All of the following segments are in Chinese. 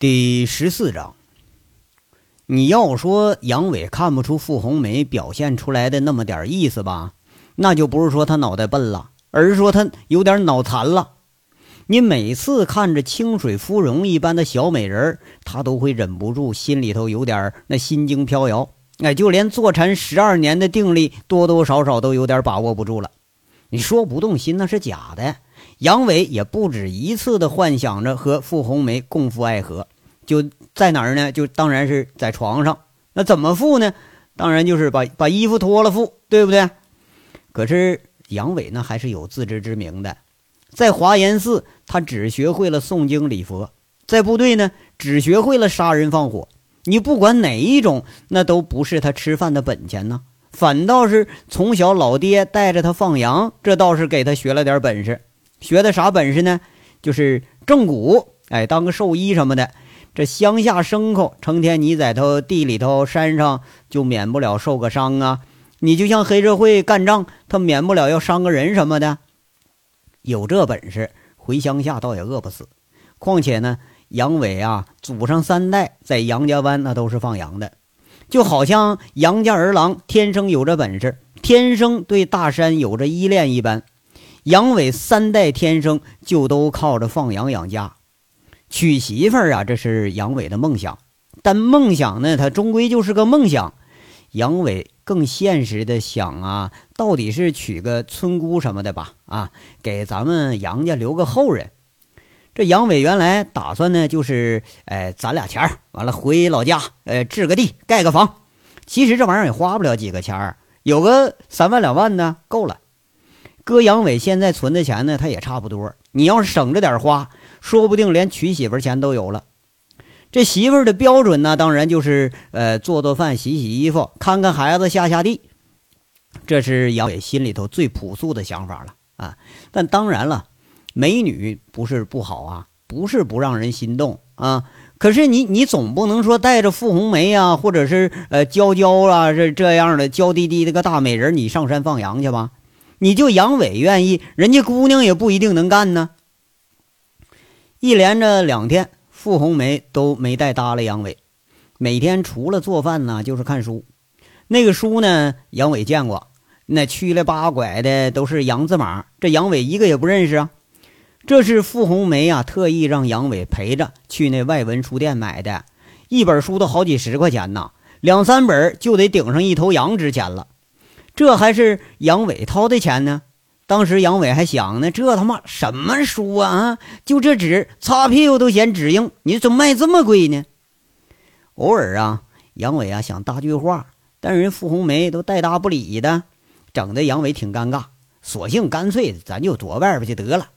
第十四章，你要说杨伟看不出傅红梅表现出来的那么点意思吧，那就不是说他脑袋笨了，而是说他有点脑残了。你每次看着清水芙蓉一般的小美人他都会忍不住心里头有点那心惊飘摇。哎，就连坐禅十二年的定力，多多少少都有点把握不住了。你说不动心那是假的。杨伟也不止一次的幻想着和傅红梅共赴爱河，就在哪儿呢？就当然是在床上。那怎么赴呢？当然就是把把衣服脱了赴，对不对？可是杨伟呢，还是有自知之明的。在华严寺，他只学会了诵经礼佛；在部队呢，只学会了杀人放火。你不管哪一种，那都不是他吃饭的本钱呢。反倒是从小老爹带着他放羊，这倒是给他学了点本事。学的啥本事呢？就是正骨，哎，当个兽医什么的。这乡下牲口成天你在头地里头、山上，就免不了受个伤啊。你就像黑社会干仗，他免不了要伤个人什么的。有这本事，回乡下倒也饿不死。况且呢，杨伟啊，祖上三代在杨家湾那都是放羊的，就好像杨家儿郎天生有这本事，天生对大山有着依恋一般。杨伟三代天生就都靠着放羊养家，娶媳妇儿啊，这是杨伟的梦想。但梦想呢，它终归就是个梦想。杨伟更现实的想啊，到底是娶个村姑什么的吧？啊，给咱们杨家留个后人。这杨伟原来打算呢，就是哎，攒俩钱儿，完了回老家，呃，置个地，盖个房。其实这玩意儿也花不了几个钱儿，有个三万两万的够了。哥杨伟现在存的钱呢，他也差不多。你要是省着点花，说不定连娶媳妇钱都有了。这媳妇的标准呢，当然就是呃做做饭、洗洗衣服、看看孩子、下下地。这是杨伟心里头最朴素的想法了啊。但当然了，美女不是不好啊，不是不让人心动啊。可是你你总不能说带着傅红梅啊，或者是呃娇娇啊这这样的娇滴滴的个大美人，你上山放羊去吧？你就杨伟愿意，人家姑娘也不一定能干呢。一连着两天，傅红梅都没带搭理杨伟，每天除了做饭呢，就是看书。那个书呢，杨伟见过，那曲来八拐的都是洋字码，这杨伟一个也不认识啊。这是傅红梅啊，特意让杨伟陪着去那外文书店买的，一本书都好几十块钱呢，两三本就得顶上一头羊值钱了。这还是杨伟掏的钱呢。当时杨伟还想呢，这他妈什么书啊？啊，就这纸，擦屁股都嫌纸硬，你怎么卖这么贵呢？偶尔啊，杨伟啊想搭句话，但人傅红梅都带搭不理的，整的杨伟挺尴尬。索性干脆咱就躲外边去得了。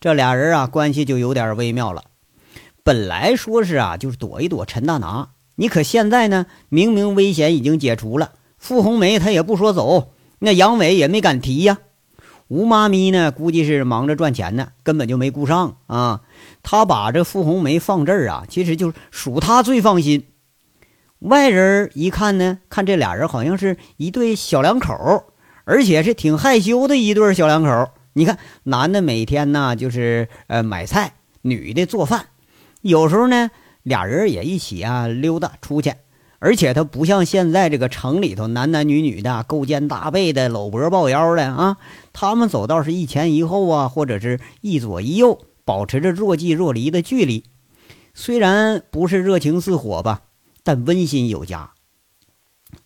这俩人啊，关系就有点微妙了。本来说是啊，就是躲一躲陈大拿，你可现在呢，明明危险已经解除了。傅红梅她也不说走，那杨伟也没敢提呀。吴妈咪呢，估计是忙着赚钱呢，根本就没顾上啊。他把这傅红梅放这儿啊，其实就是属他最放心。外人一看呢，看这俩人好像是一对小两口，而且是挺害羞的一对小两口。你看，男的每天呢就是呃买菜，女的做饭，有时候呢俩人也一起啊溜达出去。而且他不像现在这个城里头男男女女的勾肩搭背的搂脖抱腰的啊，他们走道是一前一后啊，或者是一左一右，保持着若即若离的距离。虽然不是热情似火吧，但温馨有加。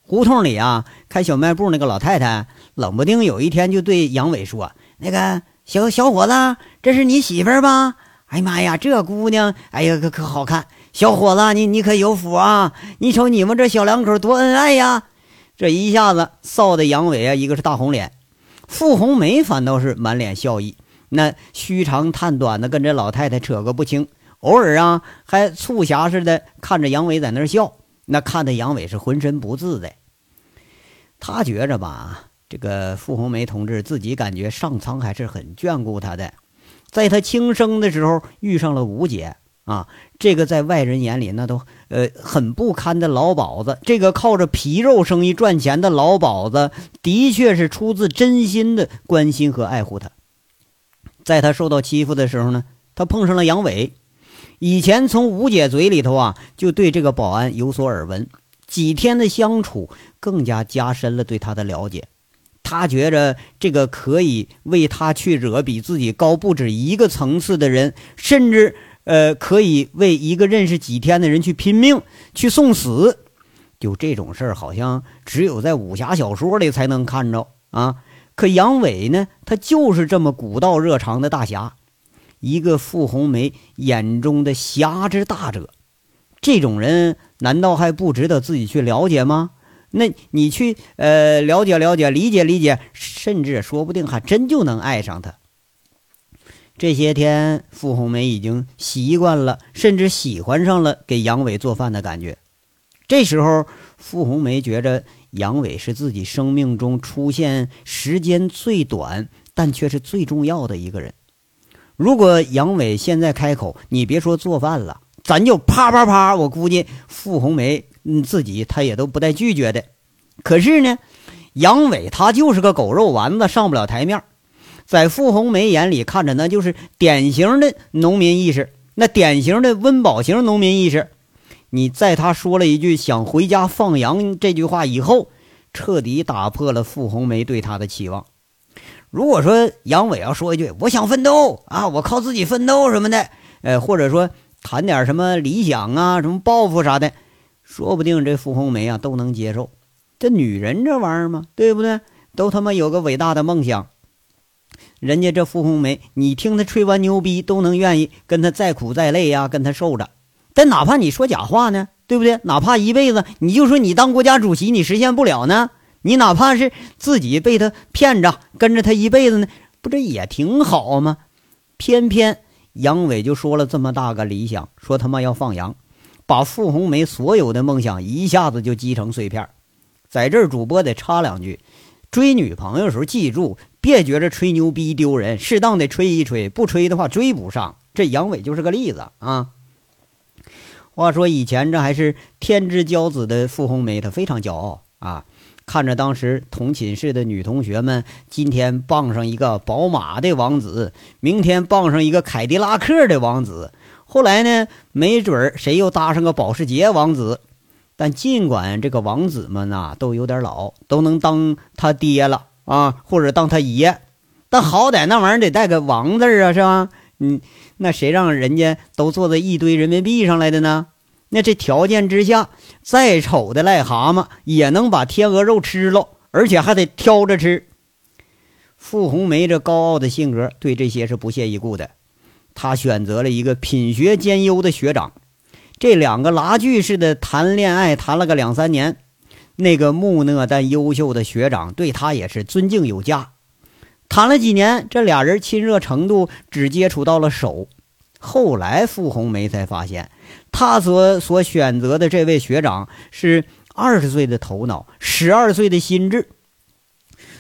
胡同里啊，开小卖部那个老太太，冷不丁有一天就对杨伟说：“那个小小伙子，这是你媳妇儿吧？哎呀妈呀，这姑娘，哎呀可可好看。”小伙子，你你可有福啊！你瞅你们这小两口多恩爱呀！这一下子臊的杨伟啊，一个是大红脸，傅红梅反倒是满脸笑意，那虚长叹短的跟这老太太扯个不清，偶尔啊还促狭似的看着杨伟在那笑，那看的杨伟是浑身不自在。他觉着吧，这个傅红梅同志自己感觉上苍还是很眷顾他的，在他轻生的时候遇上了吴姐。啊，这个在外人眼里那都呃很不堪的老鸨子，这个靠着皮肉生意赚钱的老鸨子，的确是出自真心的关心和爱护他。在他受到欺负的时候呢，他碰上了杨伟，以前从吴姐嘴里头啊，就对这个保安有所耳闻。几天的相处，更加加深了对他的了解。他觉着这个可以为他去惹比自己高不止一个层次的人，甚至呃，可以为一个认识几天的人去拼命、去送死。就这种事儿，好像只有在武侠小说里才能看着啊。可杨伟呢，他就是这么古道热肠的大侠，一个傅红梅眼中的侠之大者。这种人难道还不值得自己去了解吗？那你去呃了解了解，理解理解，甚至说不定还真就能爱上他。这些天，傅红梅已经习惯了，甚至喜欢上了给杨伟做饭的感觉。这时候，傅红梅觉着杨伟是自己生命中出现时间最短，但却是最重要的一个人。如果杨伟现在开口，你别说做饭了，咱就啪啪啪，我估计傅红梅。自己她也都不带拒绝的，可是呢，杨伟他就是个狗肉丸子，上不了台面。在傅红梅眼里看着，那就是典型的农民意识，那典型的温饱型农民意识。你在他说了一句“想回家放羊”这句话以后，彻底打破了傅红梅对他的期望。如果说杨伟要说一句“我想奋斗啊，我靠自己奋斗什么的”，呃，或者说谈点什么理想啊、什么抱负啥的。说不定这傅红梅啊都能接受，这女人这玩意儿嘛，对不对？都他妈有个伟大的梦想。人家这傅红梅，你听他吹完牛逼，都能愿意跟他再苦再累呀，跟他受着。但哪怕你说假话呢，对不对？哪怕一辈子，你就说你当国家主席，你实现不了呢？你哪怕是自己被他骗着，跟着他一辈子呢，不这也挺好吗？偏偏杨伟就说了这么大个理想，说他妈要放羊。把傅红梅所有的梦想一下子就击成碎片，在这儿主播得插两句：追女朋友的时候记住，别觉着吹牛逼丢人，适当的吹一吹，不吹的话追不上。这杨伟就是个例子啊。话说以前这还是天之骄子的傅红梅，她非常骄傲啊，看着当时同寝室的女同学们，今天傍上一个宝马的王子，明天傍上一个凯迪拉克的王子。后来呢，没准儿谁又搭上个保时捷王子，但尽管这个王子们呐都有点老，都能当他爹了啊，或者当他爷，但好歹那玩意儿得带个王字啊，是吧？嗯，那谁让人家都坐在一堆人民币上来的呢？那这条件之下，再丑的癞蛤蟆也能把天鹅肉吃了，而且还得挑着吃。傅红梅这高傲的性格，对这些是不屑一顾的。她选择了一个品学兼优的学长，这两个拉锯似的谈恋爱，谈了个两三年。那个木讷但优秀的学长对他也是尊敬有加。谈了几年，这俩人亲热程度只接触到了手。后来傅红梅才发现，他所所选择的这位学长是二十岁的头脑，十二岁的心智，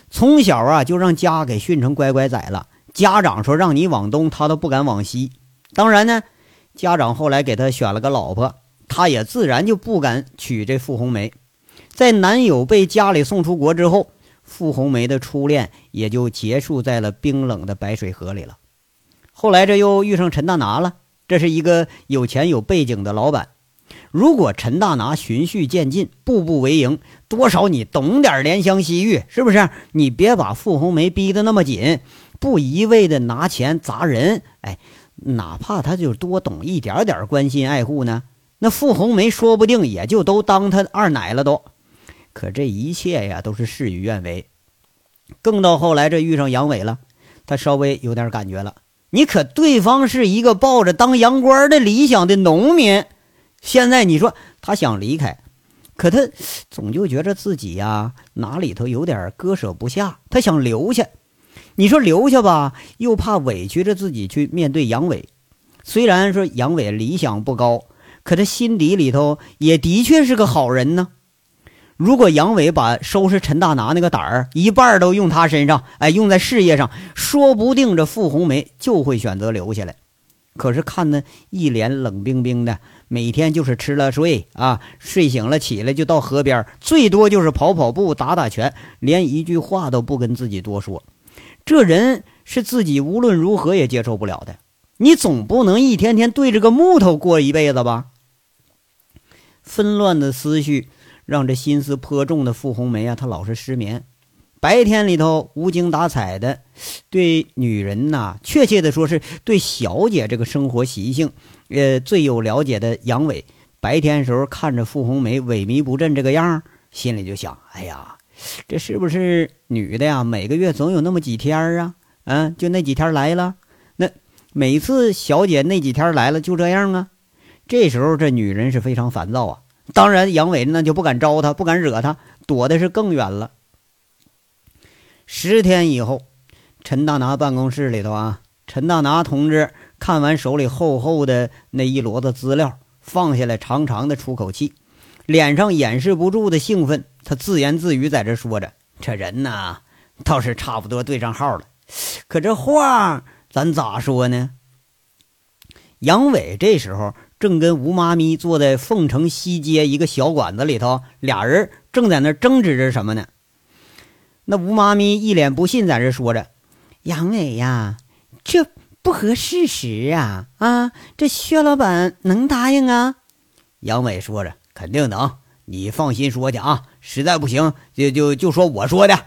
从小啊就让家给训成乖乖仔了。家长说让你往东，他都不敢往西。当然呢，家长后来给他选了个老婆，他也自然就不敢娶这傅红梅。在男友被家里送出国之后，傅红梅的初恋也就结束在了冰冷的白水河里了。后来这又遇上陈大拿了，这是一个有钱有背景的老板。如果陈大拿循序渐进，步步为营，多少你懂点怜香惜玉，是不是？你别把傅红梅逼得那么紧。不一味的拿钱砸人，哎，哪怕他就多懂一点点关心爱护呢，那傅红梅说不定也就都当他二奶了都。可这一切呀，都是事与愿违。更到后来，这遇上杨伟了，他稍微有点感觉了。你可对方是一个抱着当洋官的理想的农民，现在你说他想离开，可他总就觉着自己呀哪里头有点割舍不下，他想留下。你说留下吧，又怕委屈着自己去面对杨伟。虽然说杨伟理想不高，可他心底里头也的确是个好人呢。如果杨伟把收拾陈大拿那个胆儿一半都用他身上，哎，用在事业上，说不定这傅红梅就会选择留下来。可是看那一脸冷冰冰的，每天就是吃了睡啊，睡醒了起来就到河边，最多就是跑跑步、打打拳，连一句话都不跟自己多说。这人是自己无论如何也接受不了的。你总不能一天天对着个木头过一辈子吧？纷乱的思绪让这心思颇重的傅红梅啊，她老是失眠。白天里头无精打采的，对女人呐，确切的说是对小姐这个生活习性，呃，最有了解的杨伟，白天时候看着傅红梅萎靡不振这个样心里就想：哎呀，这是不是女的呀？每个月总有那么几天啊，嗯，就那几天来了。那每次小姐那几天来了就这样啊。这时候这女人是非常烦躁啊。当然，杨伟那就不敢招他，不敢惹他，躲的是更远了。十天以后，陈大拿办公室里头啊，陈大拿同志看完手里厚厚的那一摞子资料，放下来，长长的出口气，脸上掩饰不住的兴奋。他自言自语在这说着：“这人呐，倒是差不多对上号了。可这话咱咋说呢？”杨伟这时候正跟吴妈咪坐在凤城西街一个小馆子里头，俩人正在那争执着什么呢？那吴妈咪一脸不信，在这说着：“杨伟呀，这不合事实啊！啊，这薛老板能答应啊？”杨伟说着：“肯定能，你放心说去啊。实在不行，就就就说我说的。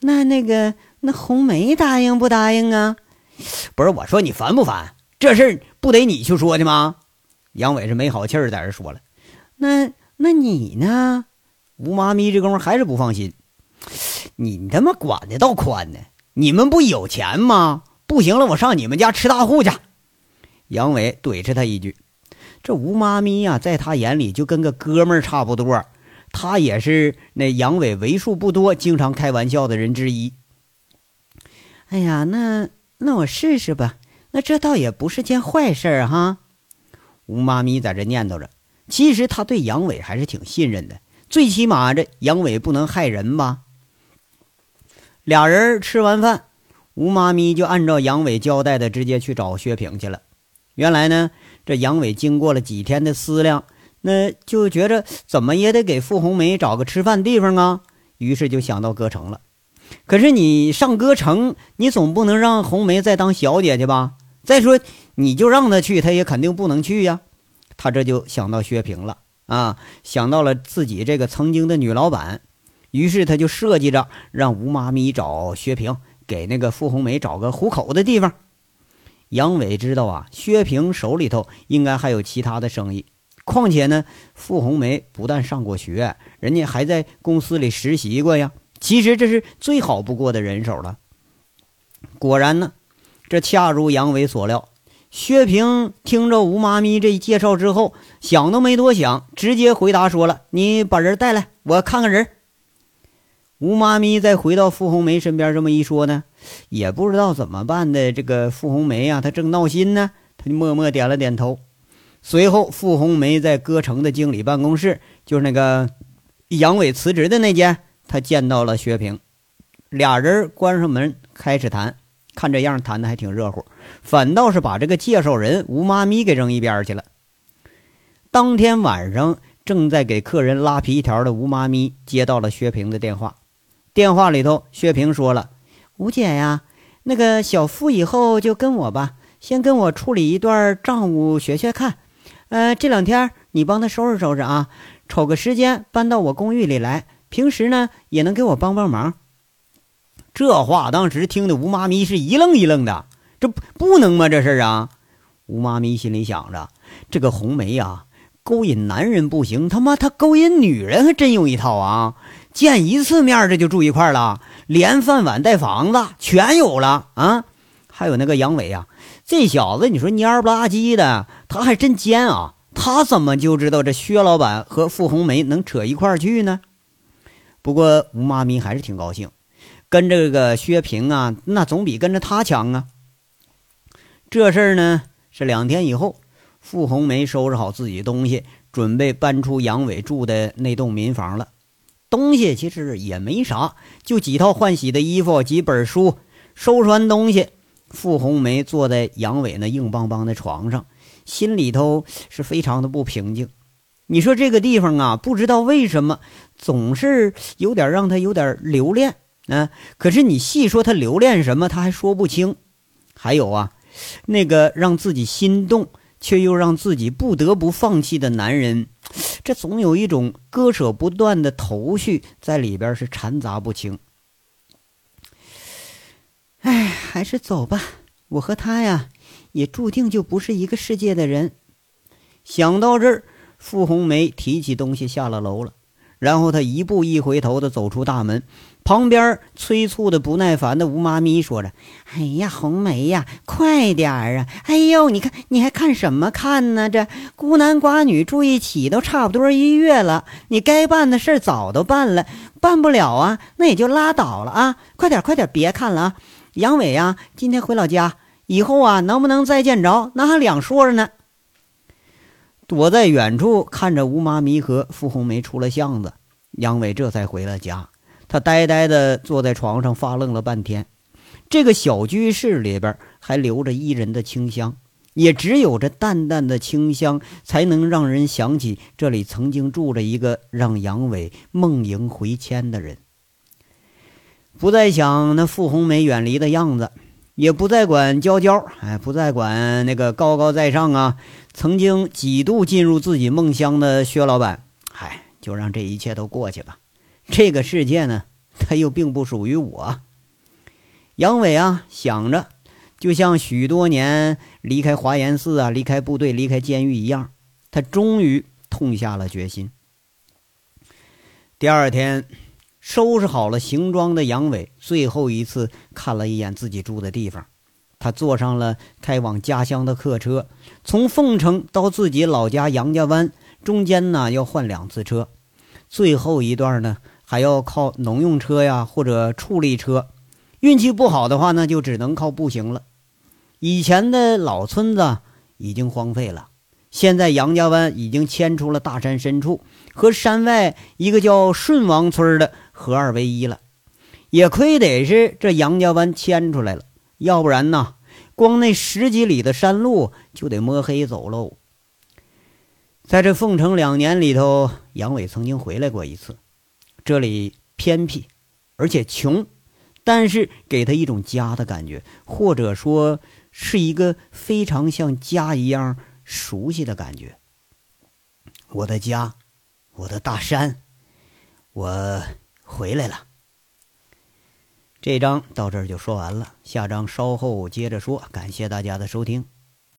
那那个那红梅答应不答应啊？不是我说你烦不烦？这事儿不得你去说去吗？”杨伟是没好气儿在这说了：“那那你呢？”吴妈咪这功夫还是不放心。你他妈管的倒宽呢！你们不有钱吗？不行了，我上你们家吃大户去。杨伟怼着他一句：“这吴妈咪呀，在他眼里就跟个哥们儿差不多。他也是那杨伟为数不多经常开玩笑的人之一。”哎呀，那那我试试吧。那这倒也不是件坏事儿哈。吴妈咪在这念叨着，其实他对杨伟还是挺信任的，最起码这杨伟不能害人吧。俩人吃完饭，吴妈咪就按照杨伟交代的，直接去找薛平去了。原来呢，这杨伟经过了几天的思量，那就觉着怎么也得给傅红梅找个吃饭地方啊，于是就想到歌城了。可是你上歌城，你总不能让红梅再当小姐去吧？再说，你就让他去，他也肯定不能去呀。他这就想到薛平了啊，想到了自己这个曾经的女老板。于是他就设计着让吴妈咪找薛平，给那个傅红梅找个糊口的地方。杨伟知道啊，薛平手里头应该还有其他的生意。况且呢，傅红梅不但上过学，人家还在公司里实习过呀。其实这是最好不过的人手了。果然呢，这恰如杨伟所料，薛平听着吴妈咪这一介绍之后，想都没多想，直接回答说了：“你把人带来，我看看人。”吴妈咪再回到傅红梅身边，这么一说呢，也不知道怎么办的。这个傅红梅呀，她正闹心呢，她就默默点了点头。随后，傅红梅在歌城的经理办公室，就是那个杨伟辞职的那间，她见到了薛平。俩人关上门开始谈，看这样谈的还挺热乎，反倒是把这个介绍人吴妈咪给扔一边去了。当天晚上，正在给客人拉皮条的吴妈咪接到了薛平的电话。电话里头，薛平说了：“吴姐呀，那个小付以后就跟我吧，先跟我处理一段账务学学看。呃，这两天你帮他收拾收拾啊，瞅个时间搬到我公寓里来。平时呢也能给我帮帮忙。”这话当时听得吴妈咪是一愣一愣的，这不能吗？这事儿啊！吴妈咪心里想着：这个红梅呀，勾引男人不行，他妈她勾引女人还真有一套啊！见一次面这就住一块了，连饭碗带房子全有了啊！还有那个杨伟呀，这小子你说蔫不拉几的，他还真尖啊！他怎么就知道这薛老板和傅红梅能扯一块去呢？不过吴妈咪还是挺高兴，跟这个薛平啊，那总比跟着他强啊。这事儿呢是两天以后，傅红梅收拾好自己东西，准备搬出杨伟住的那栋民房了。东西其实也没啥，就几套换洗的衣服，几本书。收拾完东西，傅红梅坐在杨伟那硬邦邦的床上，心里头是非常的不平静。你说这个地方啊，不知道为什么总是有点让他有点留恋啊。可是你细说他留恋什么，他还说不清。还有啊，那个让自己心动却又让自己不得不放弃的男人，这总有一种割舍不断的头绪在里边是掺杂不清。哎，还是走吧，我和他呀，也注定就不是一个世界的人。想到这儿，傅红梅提起东西下了楼了。然后他一步一回头的走出大门，旁边催促的不耐烦的吴妈咪说着：“哎呀，红梅呀，快点儿啊！哎呦，你看你还看什么看呢？这孤男寡女住一起都差不多一月了，你该办的事早都办了，办不了啊，那也就拉倒了啊！快点快点，别看了啊！杨伟啊，今天回老家，以后啊，能不能再见着，那还两说着呢。”躲在远处看着吴妈咪和傅红梅出了巷子，杨伟这才回了家。他呆呆地坐在床上发愣了半天。这个小居室里边还留着伊人的清香，也只有这淡淡的清香，才能让人想起这里曾经住着一个让杨伟梦萦回迁的人。不再想那傅红梅远离的样子。也不再管娇娇，哎，不再管那个高高在上啊，曾经几度进入自己梦乡的薛老板，嗨，就让这一切都过去吧。这个世界呢，它又并不属于我。杨伟啊，想着，就像许多年离开华严寺啊，离开部队，离开监狱一样，他终于痛下了决心。第二天。收拾好了行装的杨伟，最后一次看了一眼自己住的地方。他坐上了开往家乡的客车，从凤城到自己老家杨家湾，中间呢要换两次车，最后一段呢还要靠农用车呀或者处理车。运气不好的话呢，就只能靠步行了。以前的老村子已经荒废了。现在杨家湾已经迁出了大山深处，和山外一个叫顺王村的合二为一了。也亏得是这杨家湾迁出来了，要不然呢，光那十几里的山路就得摸黑走喽。在这凤城两年里头，杨伟曾经回来过一次。这里偏僻，而且穷，但是给他一种家的感觉，或者说是一个非常像家一样。熟悉的感觉，我的家，我的大山，我回来了。这章到这儿就说完了，下章稍后接着说。感谢大家的收听。